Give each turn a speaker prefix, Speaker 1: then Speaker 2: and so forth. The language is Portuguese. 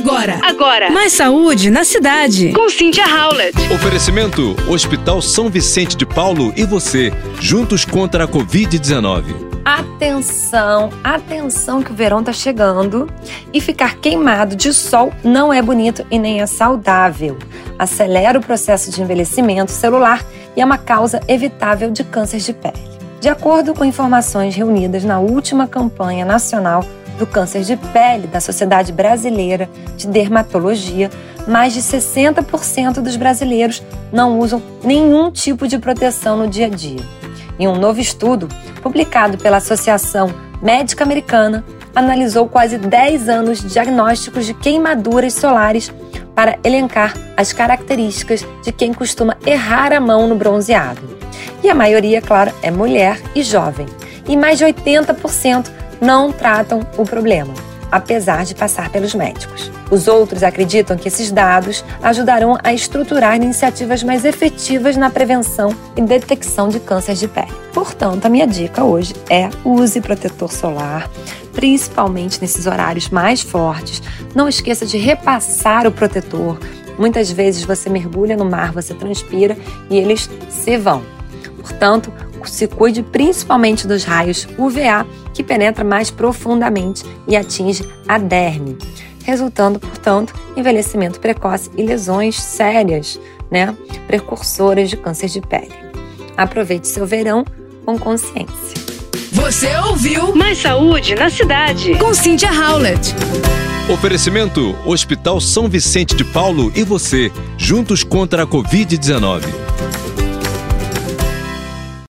Speaker 1: Agora.
Speaker 2: Agora.
Speaker 1: Mais saúde na cidade.
Speaker 2: Com Cynthia Howlett.
Speaker 3: Oferecimento: Hospital São Vicente de Paulo e você, juntos contra a Covid-19.
Speaker 4: Atenção, atenção que o verão tá chegando e ficar queimado de sol não é bonito e nem é saudável. Acelera o processo de envelhecimento celular e é uma causa evitável de câncer de pele. De acordo com informações reunidas na última campanha nacional do câncer de pele da Sociedade Brasileira de Dermatologia, mais de 60% dos brasileiros não usam nenhum tipo de proteção no dia a dia. Em um novo estudo, publicado pela Associação Médica Americana, analisou quase 10 anos de diagnósticos de queimaduras solares para elencar as características de quem costuma errar a mão no bronzeado. E a maioria, claro, é mulher e jovem. E mais de 80% não tratam o problema, apesar de passar pelos médicos. Os outros acreditam que esses dados ajudarão a estruturar iniciativas mais efetivas na prevenção e detecção de câncer de pele. Portanto, a minha dica hoje é use protetor solar, principalmente nesses horários mais fortes. Não esqueça de repassar o protetor. Muitas vezes você mergulha no mar, você transpira e eles se vão. Portanto, se cuide principalmente dos raios UVA, que penetra mais profundamente e atinge a derme, resultando, portanto, envelhecimento precoce e lesões sérias, né, precursoras de câncer de pele. Aproveite seu verão com consciência.
Speaker 1: Você ouviu
Speaker 2: Mais saúde na cidade.
Speaker 1: com Cynthia Howlett.
Speaker 3: Oferecimento: Hospital São Vicente de Paulo e você, juntos contra a Covid-19.